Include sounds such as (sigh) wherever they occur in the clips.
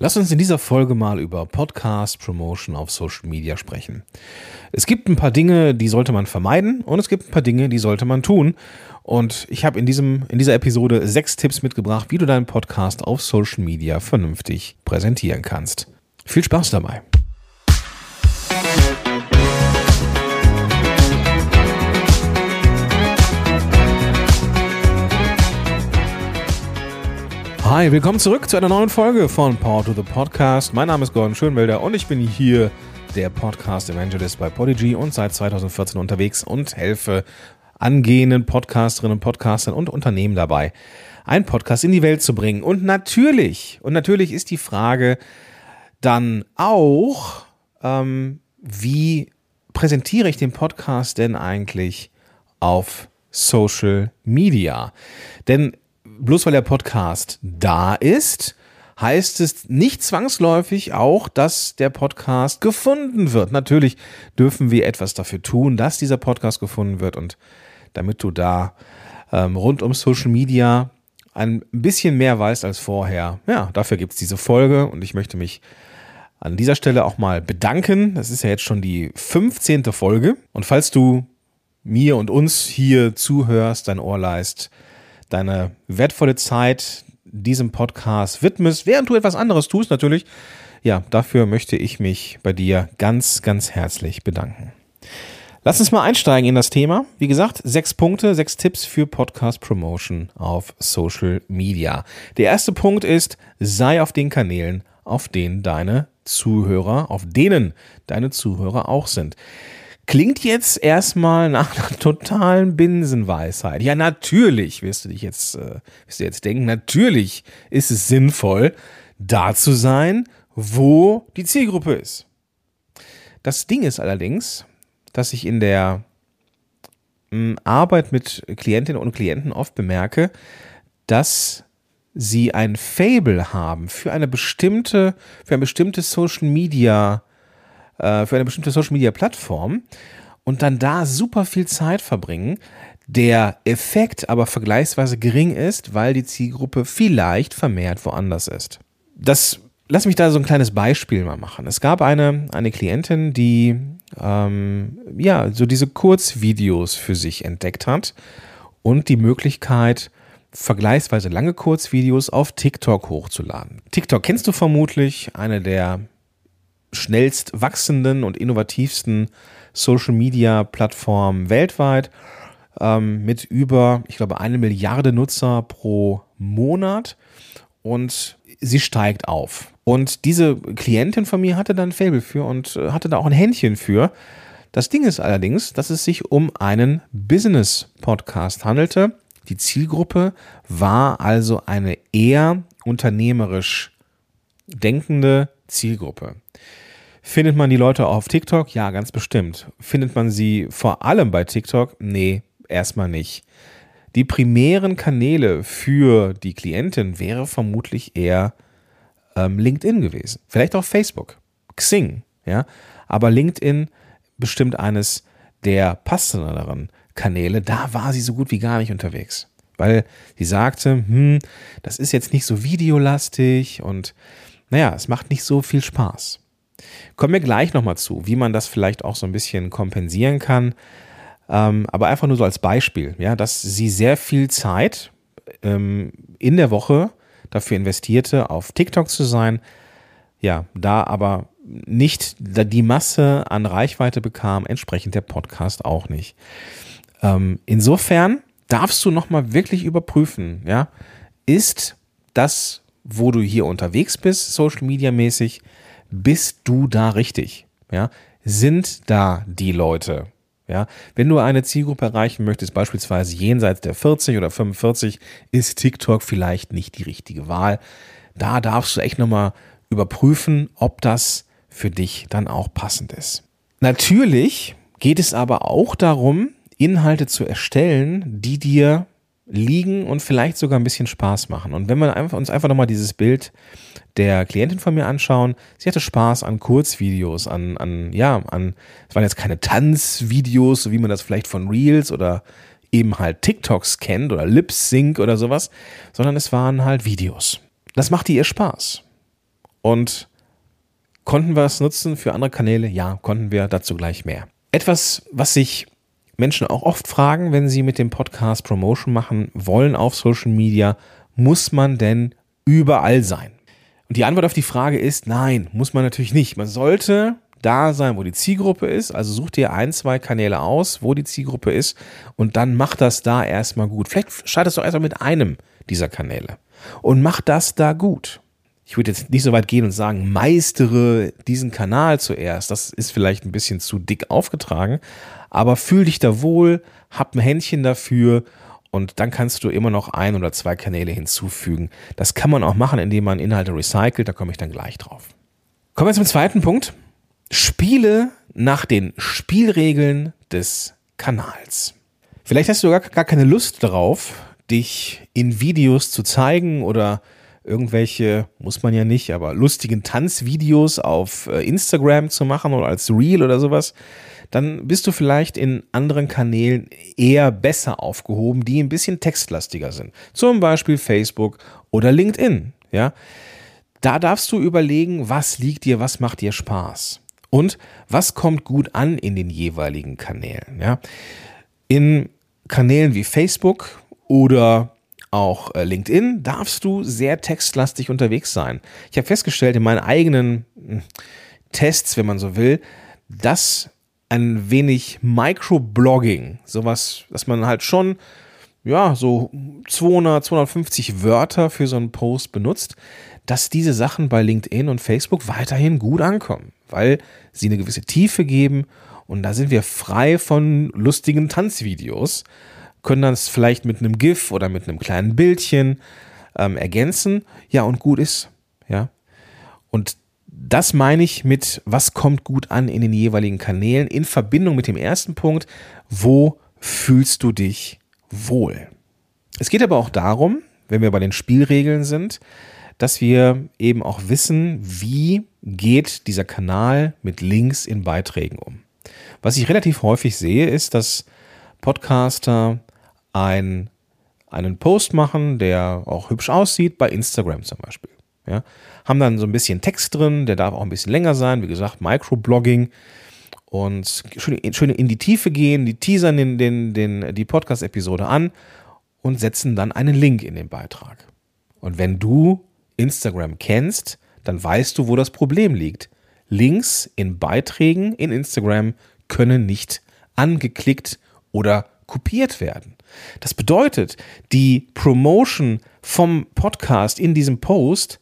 Lass uns in dieser Folge mal über Podcast Promotion auf Social Media sprechen. Es gibt ein paar Dinge, die sollte man vermeiden und es gibt ein paar Dinge, die sollte man tun. Und ich habe in, diesem, in dieser Episode sechs Tipps mitgebracht, wie du deinen Podcast auf Social Media vernünftig präsentieren kannst. Viel Spaß dabei! Hi, willkommen zurück zu einer neuen Folge von Power to the Podcast. Mein Name ist Gordon Schönwelder und ich bin hier der Podcast Evangelist bei Podigy und seit 2014 unterwegs und helfe angehenden Podcasterinnen Podcastern und Unternehmen dabei, einen Podcast in die Welt zu bringen. Und natürlich, und natürlich ist die Frage dann auch, ähm, wie präsentiere ich den Podcast denn eigentlich auf Social Media? Denn bloß weil der Podcast da ist, heißt es nicht zwangsläufig auch, dass der Podcast gefunden wird. Natürlich dürfen wir etwas dafür tun, dass dieser Podcast gefunden wird und damit du da ähm, rund um Social Media ein bisschen mehr weißt als vorher. Ja, dafür gibt es diese Folge und ich möchte mich an dieser Stelle auch mal bedanken. Das ist ja jetzt schon die 15. Folge und falls du mir und uns hier zuhörst, dein Ohr leist, deine wertvolle Zeit diesem Podcast widmest, während du etwas anderes tust natürlich. Ja, dafür möchte ich mich bei dir ganz, ganz herzlich bedanken. Lass uns mal einsteigen in das Thema. Wie gesagt, sechs Punkte, sechs Tipps für Podcast Promotion auf Social Media. Der erste Punkt ist, sei auf den Kanälen, auf denen deine Zuhörer, auf denen deine Zuhörer auch sind. Klingt jetzt erstmal nach einer totalen Binsenweisheit. Ja, natürlich, wirst du dich jetzt, äh, wirst du jetzt denken, natürlich ist es sinnvoll, da zu sein, wo die Zielgruppe ist. Das Ding ist allerdings, dass ich in der mh, hm, Arbeit mit Klientinnen und Klienten oft bemerke, dass sie ein Fable haben für eine bestimmte, für ein bestimmtes Social Media äh, für eine bestimmte Social Media Plattform und dann da super viel Zeit verbringen. Der Effekt aber vergleichsweise gering ist, weil die Zielgruppe vielleicht vermehrt woanders ist. Das lass mich da so ein kleines Beispiel mal machen. Es gab eine, eine Klientin, die ähm, ja so diese Kurzvideos für sich entdeckt hat und die Möglichkeit, vergleichsweise lange Kurzvideos auf TikTok hochzuladen. TikTok kennst du vermutlich, eine der schnellst wachsenden und innovativsten Social Media Plattformen weltweit ähm, mit über, ich glaube, eine Milliarde Nutzer pro Monat und sie steigt auf. Und diese Klientin von mir hatte dann ein Fable für und äh, hatte da auch ein Händchen für. Das Ding ist allerdings, dass es sich um einen Business-Podcast handelte. Die Zielgruppe war also eine eher unternehmerisch denkende Zielgruppe. Findet man die Leute auf TikTok? Ja, ganz bestimmt. Findet man sie vor allem bei TikTok? Nee, erstmal nicht. Die primären Kanäle für die Klientin wäre vermutlich eher ähm, LinkedIn gewesen. Vielleicht auch Facebook, Xing, ja. Aber LinkedIn bestimmt eines der passenderen Kanäle. Da war sie so gut wie gar nicht unterwegs. Weil sie sagte, hm, das ist jetzt nicht so videolastig und naja, es macht nicht so viel Spaß. Kommen wir gleich nochmal zu, wie man das vielleicht auch so ein bisschen kompensieren kann. Ähm, aber einfach nur so als Beispiel, ja, dass sie sehr viel Zeit ähm, in der Woche dafür investierte, auf TikTok zu sein, ja, da aber nicht die Masse an Reichweite bekam, entsprechend der Podcast auch nicht. Ähm, insofern darfst du nochmal wirklich überprüfen, ja, ist das wo du hier unterwegs bist, Social Media mäßig, bist du da richtig? Ja, sind da die Leute? Ja, wenn du eine Zielgruppe erreichen möchtest, beispielsweise jenseits der 40 oder 45, ist TikTok vielleicht nicht die richtige Wahl. Da darfst du echt nochmal überprüfen, ob das für dich dann auch passend ist. Natürlich geht es aber auch darum, Inhalte zu erstellen, die dir liegen und vielleicht sogar ein bisschen Spaß machen. Und wenn wir uns einfach nochmal dieses Bild der Klientin von mir anschauen, sie hatte Spaß an Kurzvideos, an, an, ja, an, es waren jetzt keine Tanzvideos, so wie man das vielleicht von Reels oder eben halt TikToks kennt oder Lip Sync oder sowas, sondern es waren halt Videos. Das machte ihr Spaß. Und konnten wir es nutzen für andere Kanäle? Ja, konnten wir. Dazu gleich mehr. Etwas, was sich Menschen auch oft fragen, wenn sie mit dem Podcast Promotion machen wollen auf Social Media, muss man denn überall sein? Und die Antwort auf die Frage ist, nein, muss man natürlich nicht. Man sollte da sein, wo die Zielgruppe ist. Also such dir ein, zwei Kanäle aus, wo die Zielgruppe ist und dann mach das da erstmal gut. Vielleicht startest du erstmal mit einem dieser Kanäle und mach das da gut. Ich würde jetzt nicht so weit gehen und sagen, meistere diesen Kanal zuerst. Das ist vielleicht ein bisschen zu dick aufgetragen, aber fühl dich da wohl, hab ein Händchen dafür und dann kannst du immer noch ein oder zwei Kanäle hinzufügen. Das kann man auch machen, indem man Inhalte recycelt, da komme ich dann gleich drauf. Kommen wir zum zweiten Punkt. Spiele nach den Spielregeln des Kanals. Vielleicht hast du gar, gar keine Lust darauf, dich in Videos zu zeigen oder irgendwelche, muss man ja nicht, aber lustigen Tanzvideos auf äh, Instagram zu machen oder als Reel oder sowas, dann bist du vielleicht in anderen Kanälen eher besser aufgehoben, die ein bisschen textlastiger sind. Zum Beispiel Facebook oder LinkedIn. Ja, da darfst du überlegen, was liegt dir, was macht dir Spaß. Und was kommt gut an in den jeweiligen Kanälen? Ja? In Kanälen wie Facebook oder auch äh, LinkedIn darfst du sehr textlastig unterwegs sein. Ich habe festgestellt in meinen eigenen hm, Tests, wenn man so will, dass ein wenig Microblogging, sowas, dass man halt schon ja, so 200, 250 Wörter für so einen Post benutzt, dass diese Sachen bei LinkedIn und Facebook weiterhin gut ankommen, weil sie eine gewisse Tiefe geben und da sind wir frei von lustigen Tanzvideos, können das vielleicht mit einem GIF oder mit einem kleinen Bildchen ähm, ergänzen, ja und gut ist, ja. Und das meine ich mit, was kommt gut an in den jeweiligen Kanälen in Verbindung mit dem ersten Punkt, wo fühlst du dich wohl? Es geht aber auch darum, wenn wir bei den Spielregeln sind, dass wir eben auch wissen, wie geht dieser Kanal mit Links in Beiträgen um. Was ich relativ häufig sehe, ist, dass Podcaster ein, einen Post machen, der auch hübsch aussieht, bei Instagram zum Beispiel. Ja, haben dann so ein bisschen Text drin, der darf auch ein bisschen länger sein, wie gesagt, Microblogging und schön, in die Tiefe gehen, die teasern den, den, den, die Podcast-Episode an und setzen dann einen Link in den Beitrag. Und wenn du Instagram kennst, dann weißt du, wo das Problem liegt. Links in Beiträgen in Instagram können nicht angeklickt oder kopiert werden. Das bedeutet, die Promotion vom Podcast in diesem Post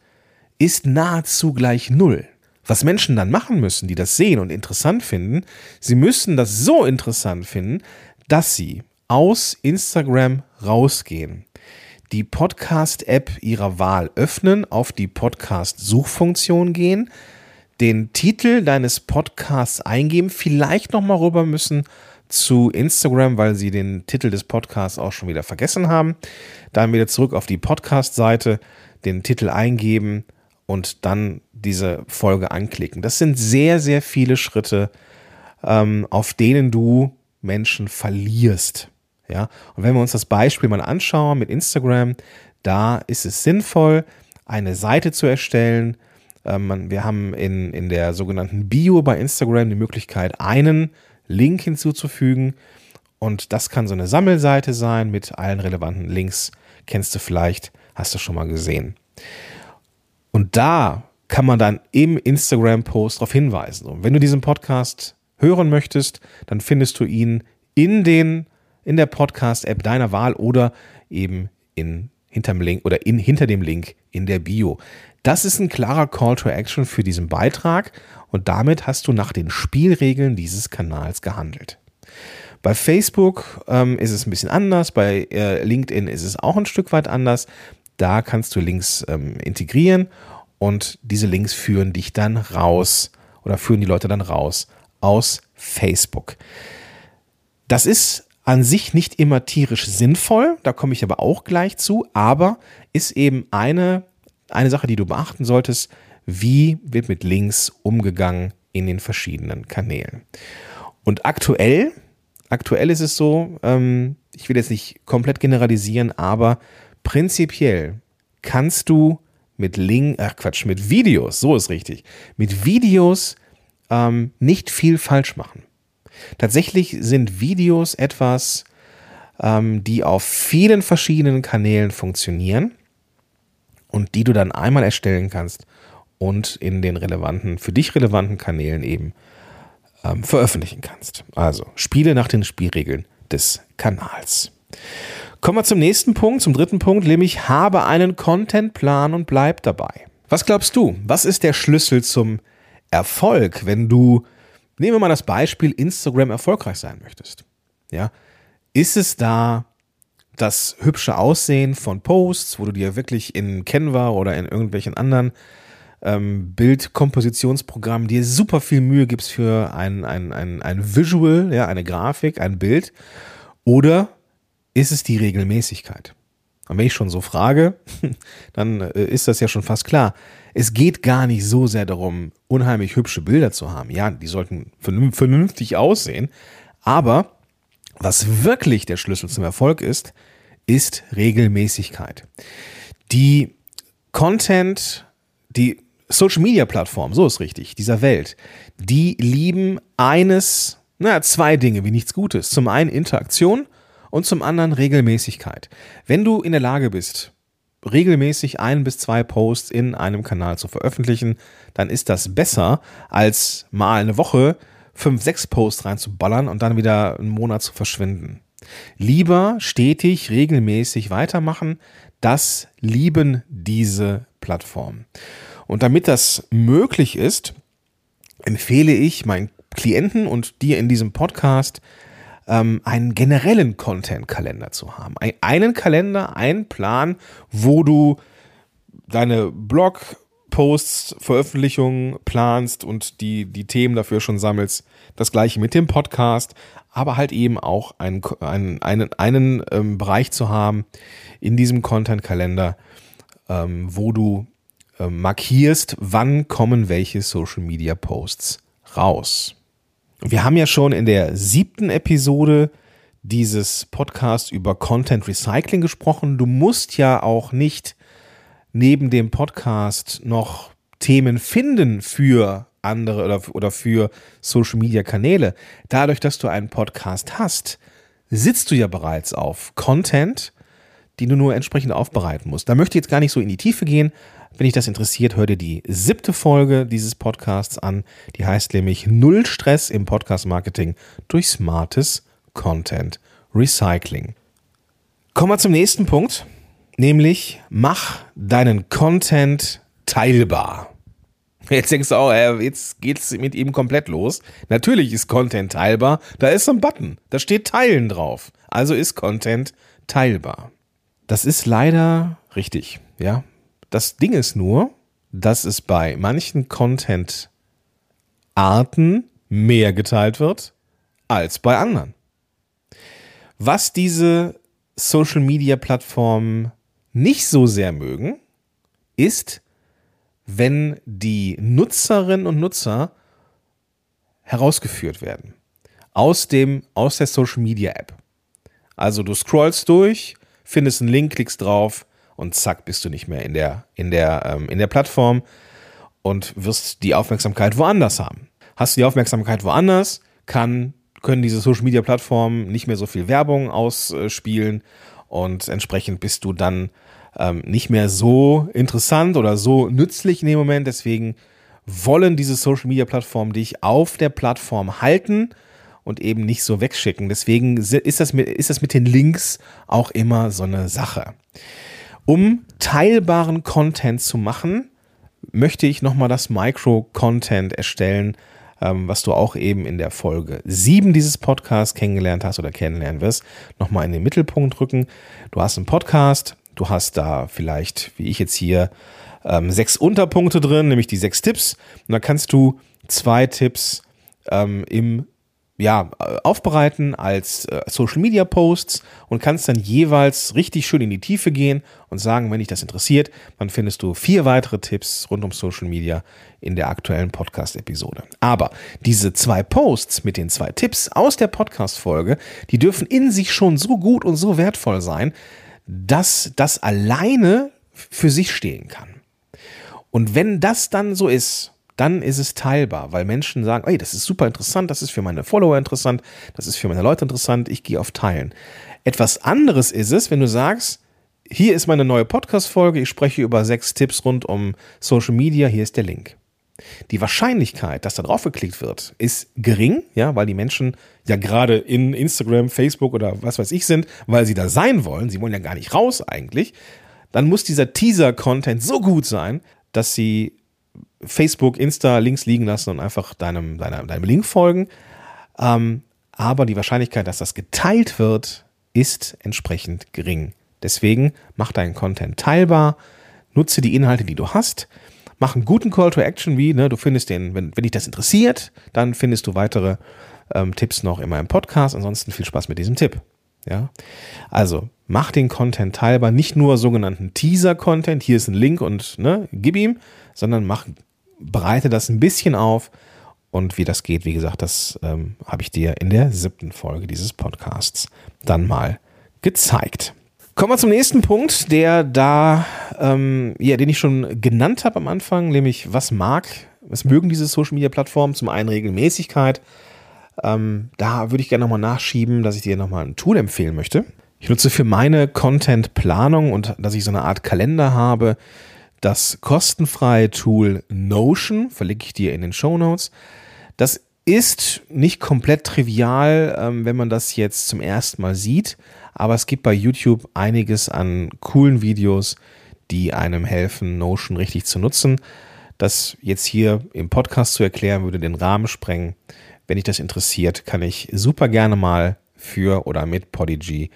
ist nahezu gleich null. Was Menschen dann machen müssen, die das sehen und interessant finden, sie müssen das so interessant finden, dass sie aus Instagram rausgehen die Podcast-App ihrer Wahl öffnen, auf die Podcast-Suchfunktion gehen, den Titel deines Podcasts eingeben, vielleicht nochmal rüber müssen zu Instagram, weil sie den Titel des Podcasts auch schon wieder vergessen haben. Dann wieder zurück auf die Podcast-Seite, den Titel eingeben und dann diese Folge anklicken. Das sind sehr, sehr viele Schritte, ähm, auf denen du Menschen verlierst. Ja, und wenn wir uns das Beispiel mal anschauen mit Instagram, da ist es sinnvoll, eine Seite zu erstellen. Ähm, wir haben in, in der sogenannten Bio bei Instagram die Möglichkeit, einen Link hinzuzufügen. Und das kann so eine Sammelseite sein mit allen relevanten Links. Kennst du vielleicht, hast du schon mal gesehen. Und da kann man dann im Instagram-Post darauf hinweisen. Und wenn du diesen Podcast hören möchtest, dann findest du ihn in den in der Podcast-App deiner Wahl oder eben in, hinterm Link oder in, hinter dem Link in der Bio. Das ist ein klarer Call to Action für diesen Beitrag und damit hast du nach den Spielregeln dieses Kanals gehandelt. Bei Facebook ähm, ist es ein bisschen anders, bei äh, LinkedIn ist es auch ein Stück weit anders. Da kannst du Links ähm, integrieren und diese Links führen dich dann raus oder führen die Leute dann raus aus Facebook. Das ist an sich nicht immer tierisch sinnvoll, da komme ich aber auch gleich zu, aber ist eben eine, eine Sache, die du beachten solltest, wie wird mit Links umgegangen in den verschiedenen Kanälen. Und aktuell, aktuell ist es so, ähm, ich will jetzt nicht komplett generalisieren, aber prinzipiell kannst du mit Link, ach Quatsch, mit Videos, so ist richtig, mit Videos ähm, nicht viel falsch machen. Tatsächlich sind Videos etwas, ähm, die auf vielen verschiedenen Kanälen funktionieren und die du dann einmal erstellen kannst und in den relevanten, für dich relevanten Kanälen eben ähm, veröffentlichen kannst. Also spiele nach den Spielregeln des Kanals. Kommen wir zum nächsten Punkt, zum dritten Punkt, nämlich habe einen Contentplan und bleib dabei. Was glaubst du? Was ist der Schlüssel zum Erfolg, wenn du, nehmen wir mal das Beispiel, Instagram erfolgreich sein möchtest? Ja, ist es da das hübsche Aussehen von Posts, wo du dir wirklich in Canva oder in irgendwelchen anderen ähm, Bildkompositionsprogrammen dir super viel Mühe gibst für ein, ein, ein, ein Visual, ja, eine Grafik, ein Bild? Oder ist es die Regelmäßigkeit? Und wenn ich schon so frage, (laughs) dann äh, ist das ja schon fast klar. Es geht gar nicht so sehr darum, unheimlich hübsche Bilder zu haben. Ja, die sollten vernünftig aussehen. Aber was wirklich der Schlüssel zum Erfolg ist, ist Regelmäßigkeit. Die Content, die Social Media Plattform, so ist richtig, dieser Welt, die lieben eines, naja, zwei Dinge wie nichts Gutes. Zum einen Interaktion und zum anderen Regelmäßigkeit. Wenn du in der Lage bist, regelmäßig ein bis zwei Posts in einem Kanal zu veröffentlichen, dann ist das besser, als mal eine Woche fünf, sechs Posts reinzuballern und dann wieder einen Monat zu verschwinden. Lieber stetig, regelmäßig weitermachen, das lieben diese Plattformen. Und damit das möglich ist, empfehle ich meinen Klienten und dir in diesem Podcast ähm, einen generellen Content-Kalender zu haben. Ein, einen Kalender, einen Plan, wo du deine Blog-Posts, Veröffentlichungen planst und die, die Themen dafür schon sammelst. Das gleiche mit dem Podcast, aber halt eben auch einen, einen, einen, einen ähm, Bereich zu haben in diesem Content-Kalender, ähm, wo du ähm, markierst, wann kommen welche Social-Media-Posts raus. Wir haben ja schon in der siebten Episode dieses Podcasts über Content Recycling gesprochen. Du musst ja auch nicht neben dem Podcast noch Themen finden für andere oder, oder für Social Media Kanäle. Dadurch, dass du einen Podcast hast, sitzt du ja bereits auf Content, die du nur entsprechend aufbereiten musst. Da möchte ich jetzt gar nicht so in die Tiefe gehen, wenn dich das interessiert, hör dir die siebte Folge dieses Podcasts an. Die heißt nämlich Null Stress im Podcast Marketing durch smartes Content Recycling. Kommen wir zum nächsten Punkt, nämlich mach deinen Content teilbar. Jetzt denkst du auch, jetzt geht's mit ihm komplett los. Natürlich ist Content teilbar. Da ist so ein Button. Da steht Teilen drauf. Also ist Content teilbar. Das ist leider richtig. Ja, das Ding ist nur, dass es bei manchen Content-Arten mehr geteilt wird als bei anderen. Was diese Social-Media-Plattformen nicht so sehr mögen, ist, wenn die Nutzerinnen und Nutzer herausgeführt werden aus dem aus der Social Media App. Also du scrollst durch, findest einen Link, klickst drauf, und zack, bist du nicht mehr in der, in der, ähm, in der Plattform und wirst die Aufmerksamkeit woanders haben. Hast du die Aufmerksamkeit woanders, kann, können diese Social Media Plattformen nicht mehr so viel Werbung ausspielen und entsprechend bist du dann ähm, nicht mehr so interessant oder so nützlich in dem Moment. Deswegen wollen diese Social Media Plattformen dich auf der Plattform halten und eben nicht so wegschicken. Deswegen ist das mit, ist das mit den Links auch immer so eine Sache. Um teilbaren Content zu machen, möchte ich nochmal das Micro-Content erstellen, ähm, was du auch eben in der Folge 7 dieses Podcasts kennengelernt hast oder kennenlernen wirst, nochmal in den Mittelpunkt rücken. Du hast einen Podcast, du hast da vielleicht, wie ich jetzt hier, ähm, sechs Unterpunkte drin, nämlich die sechs Tipps. Und da kannst du zwei Tipps ähm, im ja, aufbereiten als äh, Social Media Posts und kannst dann jeweils richtig schön in die Tiefe gehen und sagen, wenn dich das interessiert, dann findest du vier weitere Tipps rund um Social Media in der aktuellen Podcast-Episode. Aber diese zwei Posts mit den zwei Tipps aus der Podcast-Folge, die dürfen in sich schon so gut und so wertvoll sein, dass das alleine für sich stehen kann. Und wenn das dann so ist, dann ist es teilbar, weil Menschen sagen, ey, das ist super interessant, das ist für meine Follower interessant, das ist für meine Leute interessant, ich gehe auf Teilen. Etwas anderes ist es, wenn du sagst, hier ist meine neue Podcast-Folge, ich spreche über sechs Tipps rund um Social Media, hier ist der Link. Die Wahrscheinlichkeit, dass da drauf geklickt wird, ist gering, ja, weil die Menschen ja gerade in Instagram, Facebook oder was weiß ich sind, weil sie da sein wollen. Sie wollen ja gar nicht raus eigentlich. Dann muss dieser Teaser-Content so gut sein, dass sie Facebook, Insta links liegen lassen und einfach deinem, deinem, deinem Link folgen. Ähm, aber die Wahrscheinlichkeit, dass das geteilt wird, ist entsprechend gering. Deswegen mach deinen Content teilbar, nutze die Inhalte, die du hast, mach einen guten Call to Action, wie ne, du findest den, wenn, wenn dich das interessiert, dann findest du weitere ähm, Tipps noch in meinem Podcast. Ansonsten viel Spaß mit diesem Tipp. Ja, also mach den Content teilbar, nicht nur sogenannten Teaser-Content. Hier ist ein Link und ne, gib ihm, sondern mach breite das ein bisschen auf. Und wie das geht, wie gesagt, das ähm, habe ich dir in der siebten Folge dieses Podcasts dann mal gezeigt. Kommen wir zum nächsten Punkt, der da, ähm, ja, den ich schon genannt habe am Anfang, nämlich was mag, was mögen diese Social Media Plattformen? Zum einen Regelmäßigkeit. Ähm, da würde ich gerne nochmal nachschieben, dass ich dir nochmal ein Tool empfehlen möchte. Ich nutze für meine Content-Planung und dass ich so eine Art Kalender habe, das kostenfreie Tool Notion, verlinke ich dir in den Show Notes. Das ist nicht komplett trivial, ähm, wenn man das jetzt zum ersten Mal sieht, aber es gibt bei YouTube einiges an coolen Videos, die einem helfen, Notion richtig zu nutzen. Das jetzt hier im Podcast zu erklären, würde den Rahmen sprengen. Wenn dich das interessiert, kann ich super gerne mal für oder mit Podigy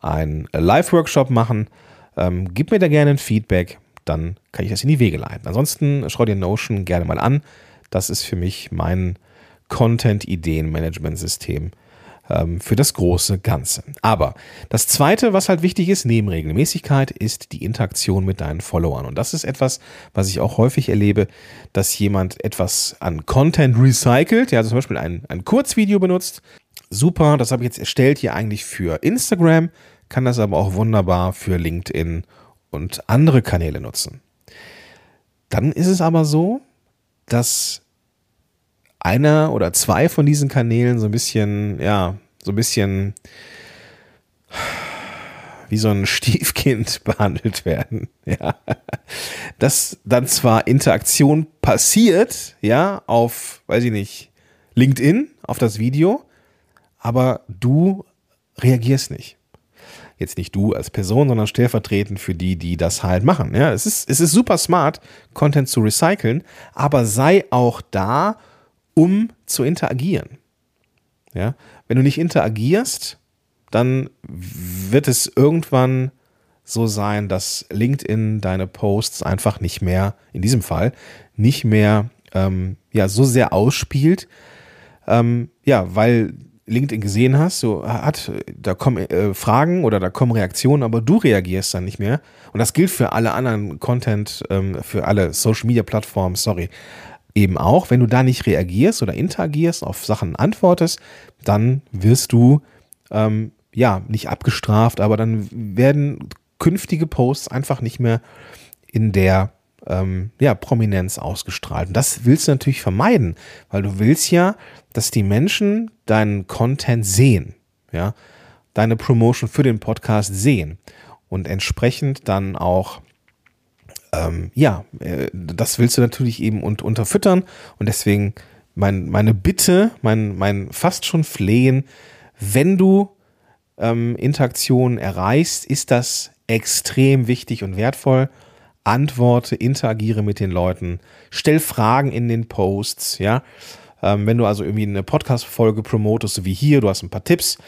einen Live-Workshop machen. Ähm, gib mir da gerne ein Feedback dann kann ich das in die Wege leiten. Ansonsten schau dir Notion gerne mal an. Das ist für mich mein Content-Ideen-Management-System ähm, für das große Ganze. Aber das Zweite, was halt wichtig ist, neben Regelmäßigkeit, ist die Interaktion mit deinen Followern. Und das ist etwas, was ich auch häufig erlebe, dass jemand etwas an Content recycelt, ja, also zum Beispiel ein, ein Kurzvideo benutzt. Super, das habe ich jetzt erstellt hier eigentlich für Instagram, kann das aber auch wunderbar für LinkedIn und andere Kanäle nutzen. Dann ist es aber so, dass einer oder zwei von diesen Kanälen so ein bisschen, ja, so ein bisschen wie so ein Stiefkind (laughs) behandelt werden. (laughs) Ja. Dass dann zwar Interaktion passiert, ja, auf, weiß ich nicht, LinkedIn, auf das Video, aber du reagierst nicht jetzt nicht du als Person, sondern stellvertretend für die, die das halt machen. Ja, es ist, es ist super smart, Content zu recyceln, aber sei auch da, um zu interagieren. Ja, wenn du nicht interagierst, dann wird es irgendwann so sein, dass LinkedIn deine Posts einfach nicht mehr, in diesem Fall, nicht mehr ähm, ja, so sehr ausspielt, ähm, ja, weil LinkedIn gesehen hast, so hat, da kommen äh, Fragen oder da kommen Reaktionen, aber du reagierst dann nicht mehr. Und das gilt für alle anderen Content, ähm, für alle Social Media Plattformen, sorry, eben auch. Wenn du da nicht reagierst oder interagierst, auf Sachen antwortest, dann wirst du ähm, ja nicht abgestraft, aber dann werden künftige Posts einfach nicht mehr in der ähm, ja, Prominenz ausgestrahlt. Und das willst du natürlich vermeiden, weil du willst ja, dass die Menschen deinen Content sehen, ja, deine Promotion für den Podcast sehen und entsprechend dann auch ähm, ja, äh, das willst du natürlich eben und, unterfüttern und deswegen mein, meine Bitte, mein, mein fast schon Flehen, wenn du ähm, Interaktionen erreichst, ist das extrem wichtig und wertvoll antworte, interagiere mit den Leuten, stell Fragen in den Posts, ja. Ähm, wenn du also irgendwie eine Podcast-Folge promotest, so wie hier, du hast ein paar Tipps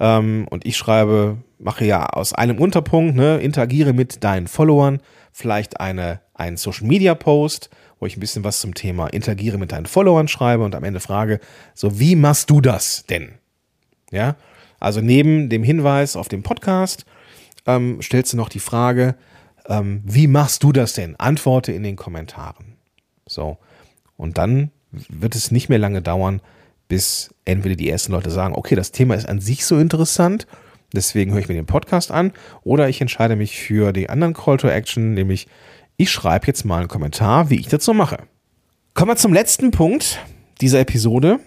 ähm, und ich schreibe, mache ja aus einem Unterpunkt, ne, interagiere mit deinen Followern, vielleicht eine, einen Social-Media-Post, wo ich ein bisschen was zum Thema interagiere mit deinen Followern schreibe und am Ende frage, so wie machst du das denn? Ja, also neben dem Hinweis auf den Podcast ähm, stellst du noch die Frage, ähm, wie machst du das denn? Antworte in den Kommentaren. So. Und dann wird es nicht mehr lange dauern, bis entweder die ersten Leute sagen, okay, das Thema ist an sich so interessant, deswegen höre ich mir den Podcast an, oder ich entscheide mich für die anderen Call to Action, nämlich Ich schreibe jetzt mal einen Kommentar, wie ich so mache. Kommen wir zum letzten Punkt dieser Episode,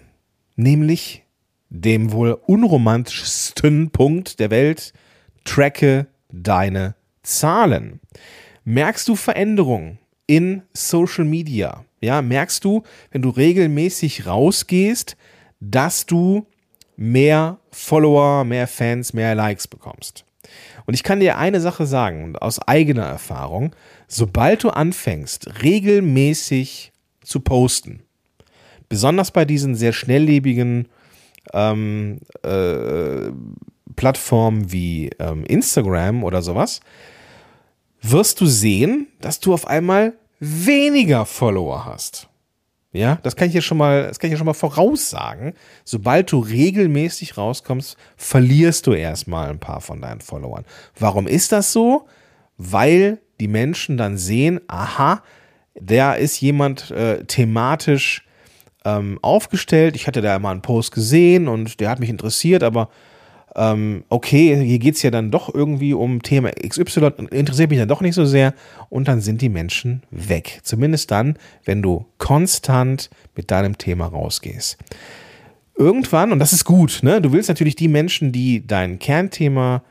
nämlich dem wohl unromantischsten Punkt der Welt. Tracke deine Zahlen. Merkst du Veränderungen in Social Media? Ja, merkst du, wenn du regelmäßig rausgehst, dass du mehr Follower, mehr Fans, mehr Likes bekommst? Und ich kann dir eine Sache sagen, aus eigener Erfahrung, sobald du anfängst, regelmäßig zu posten, besonders bei diesen sehr schnelllebigen ähm, äh, Plattformen wie ähm, Instagram oder sowas, wirst du sehen, dass du auf einmal weniger Follower hast. Ja, das kann ich hier schon mal, das kann ich hier schon mal voraussagen. Sobald du regelmäßig rauskommst, verlierst du erstmal ein paar von deinen Followern. Warum ist das so? Weil die Menschen dann sehen, aha, der ist jemand äh, thematisch ähm, aufgestellt. Ich hatte da mal einen Post gesehen und der hat mich interessiert, aber ähm, okay, hier geht es ja dann doch irgendwie um Thema XY, interessiert mich dann doch nicht so sehr und dann sind die Menschen weg. Zumindest dann, wenn du konstant mit deinem Thema rausgehst. Irgendwann, und das ist gut, ne, du willst natürlich die Menschen, die dein Kernthema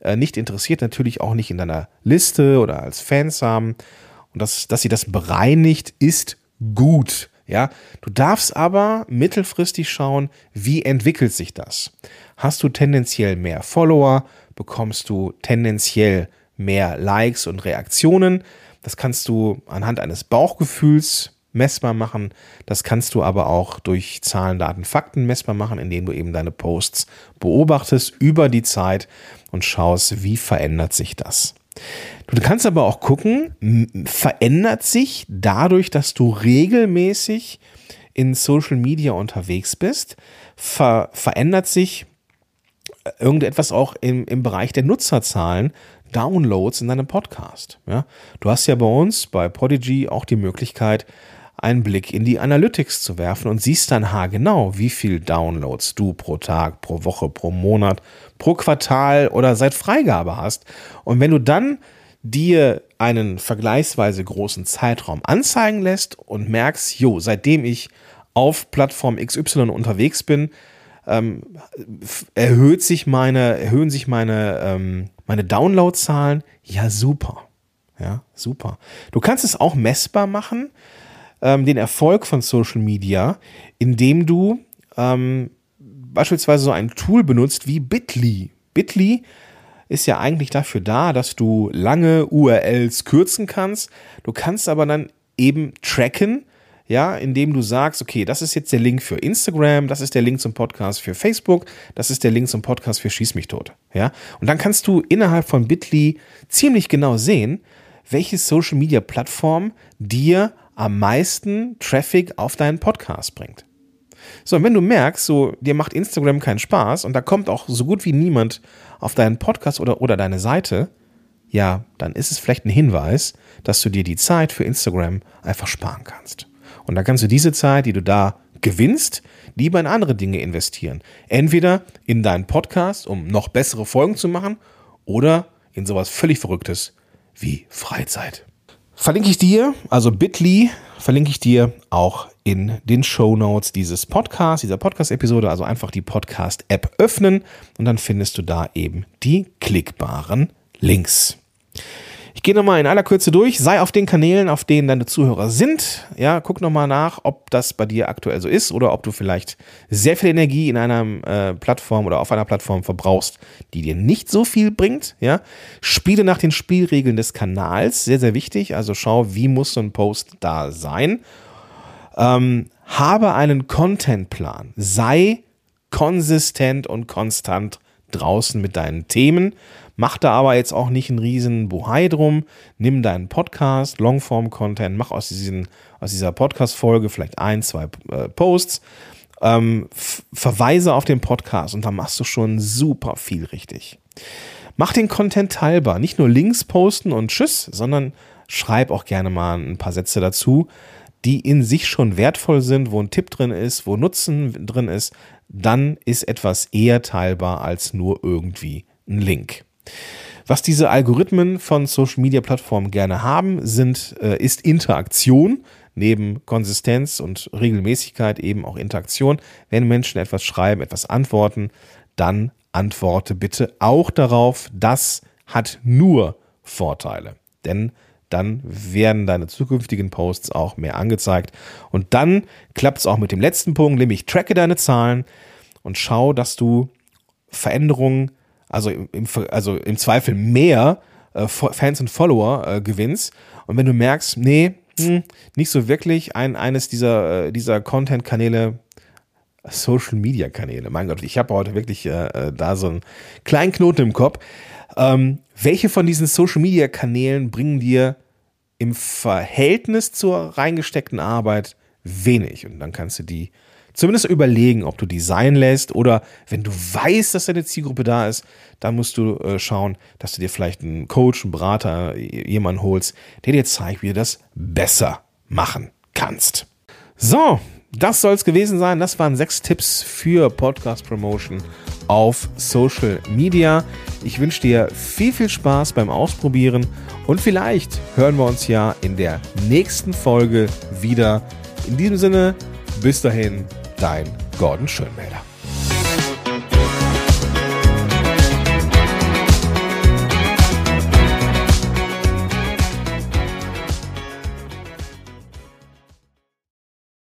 äh, nicht interessiert, natürlich auch nicht in deiner Liste oder als Fans haben. Und das, dass sie das bereinigt, ist gut. Ja, du darfst aber mittelfristig schauen, wie entwickelt sich das. Hast du tendenziell mehr Follower, bekommst du tendenziell mehr Likes und Reaktionen. Das kannst du anhand eines Bauchgefühls messbar machen. Das kannst du aber auch durch Zahlen, Daten, Fakten messbar machen, indem du eben deine Posts beobachtest über die Zeit und schaust, wie verändert sich das. Du kannst aber auch gucken, verändert sich dadurch, dass du regelmäßig in Social Media unterwegs bist, ver verändert sich äh, irgendetwas auch im, im Bereich der Nutzerzahlen, Downloads in deinem Podcast. Ja? Du hast ja bei uns bei Podigy auch die Möglichkeit, einen Blick in die Analytics zu werfen und siehst dann haargenau, wie viel Downloads du pro Tag, pro Woche, pro Monat, pro Quartal oder seit Freigabe hast. Und wenn du dann dir einen vergleichsweise großen Zeitraum anzeigen lässt und merkst, jo, seitdem ich auf Plattform XY unterwegs bin, ähm, erhöht sich meine, erhöhen sich meine, ähm, meine Downloadzahlen. Ja, super. Ja, super. Du kannst es auch messbar machen, ähm, den Erfolg von Social Media, indem du ähm, beispielsweise so ein Tool benutzt wie Bitly. Bitly ist ja eigentlich dafür da, dass du lange URLs kürzen kannst. Du kannst aber dann eben tracken, ja, indem du sagst, okay, das ist jetzt der Link für Instagram, das ist der Link zum Podcast für Facebook, das ist der Link zum Podcast für Schieß mich tot, ja. Und dann kannst du innerhalb von Bitly ziemlich genau sehen, welche Social Media Plattform dir am meisten Traffic auf deinen Podcast bringt. So, und wenn du merkst, so, dir macht Instagram keinen Spaß und da kommt auch so gut wie niemand auf deinen Podcast oder, oder deine Seite, ja, dann ist es vielleicht ein Hinweis, dass du dir die Zeit für Instagram einfach sparen kannst. Und dann kannst du diese Zeit, die du da gewinnst, lieber in andere Dinge investieren. Entweder in deinen Podcast, um noch bessere Folgen zu machen, oder in sowas völlig Verrücktes wie Freizeit. Verlinke ich dir, also bit.ly, verlinke ich dir auch in den Show Notes dieses Podcasts, dieser Podcast-Episode. Also einfach die Podcast-App öffnen und dann findest du da eben die klickbaren Links. Ich gehe nochmal in aller Kürze durch. Sei auf den Kanälen, auf denen deine Zuhörer sind. Ja, guck nochmal nach, ob das bei dir aktuell so ist oder ob du vielleicht sehr viel Energie in einer äh, Plattform oder auf einer Plattform verbrauchst, die dir nicht so viel bringt. Ja, spiele nach den Spielregeln des Kanals. Sehr, sehr wichtig. Also schau, wie muss so ein Post da sein. Ähm, habe einen Contentplan. Sei konsistent und konstant draußen mit deinen Themen. Mach da aber jetzt auch nicht einen riesen Buhai drum. Nimm deinen Podcast, Longform-Content, mach aus, diesen, aus dieser Podcast-Folge vielleicht ein, zwei äh, Posts, ähm, verweise auf den Podcast und dann machst du schon super viel richtig. Mach den Content teilbar. Nicht nur Links posten und Tschüss, sondern schreib auch gerne mal ein paar Sätze dazu, die in sich schon wertvoll sind, wo ein Tipp drin ist, wo Nutzen drin ist. Dann ist etwas eher teilbar als nur irgendwie ein Link. Was diese Algorithmen von Social Media Plattformen gerne haben, sind, äh, ist Interaktion. Neben Konsistenz und Regelmäßigkeit eben auch Interaktion. Wenn Menschen etwas schreiben, etwas antworten, dann antworte bitte auch darauf. Das hat nur Vorteile. Denn dann werden deine zukünftigen Posts auch mehr angezeigt. Und dann klappt es auch mit dem letzten Punkt, nämlich tracke deine Zahlen und schau, dass du Veränderungen, also im, also im Zweifel mehr äh, Fans und Follower äh, gewinnst. Und wenn du merkst, nee, hm, nicht so wirklich ein, eines dieser, äh, dieser Content-Kanäle, Social Media Kanäle. Mein Gott, ich habe heute wirklich äh, äh, da so einen kleinen Knoten im Kopf. Ähm, welche von diesen Social Media Kanälen bringen dir im Verhältnis zur reingesteckten Arbeit wenig? Und dann kannst du die zumindest überlegen, ob du die sein lässt oder wenn du weißt, dass deine Zielgruppe da ist, dann musst du äh, schauen, dass du dir vielleicht einen Coach, einen Berater, jemanden holst, der dir zeigt, wie du das besser machen kannst. So, das soll es gewesen sein. Das waren sechs Tipps für Podcast Promotion auf Social Media. Ich wünsche dir viel, viel Spaß beim Ausprobieren und vielleicht hören wir uns ja in der nächsten Folge wieder. In diesem Sinne, bis dahin, dein Gordon Schönmelder.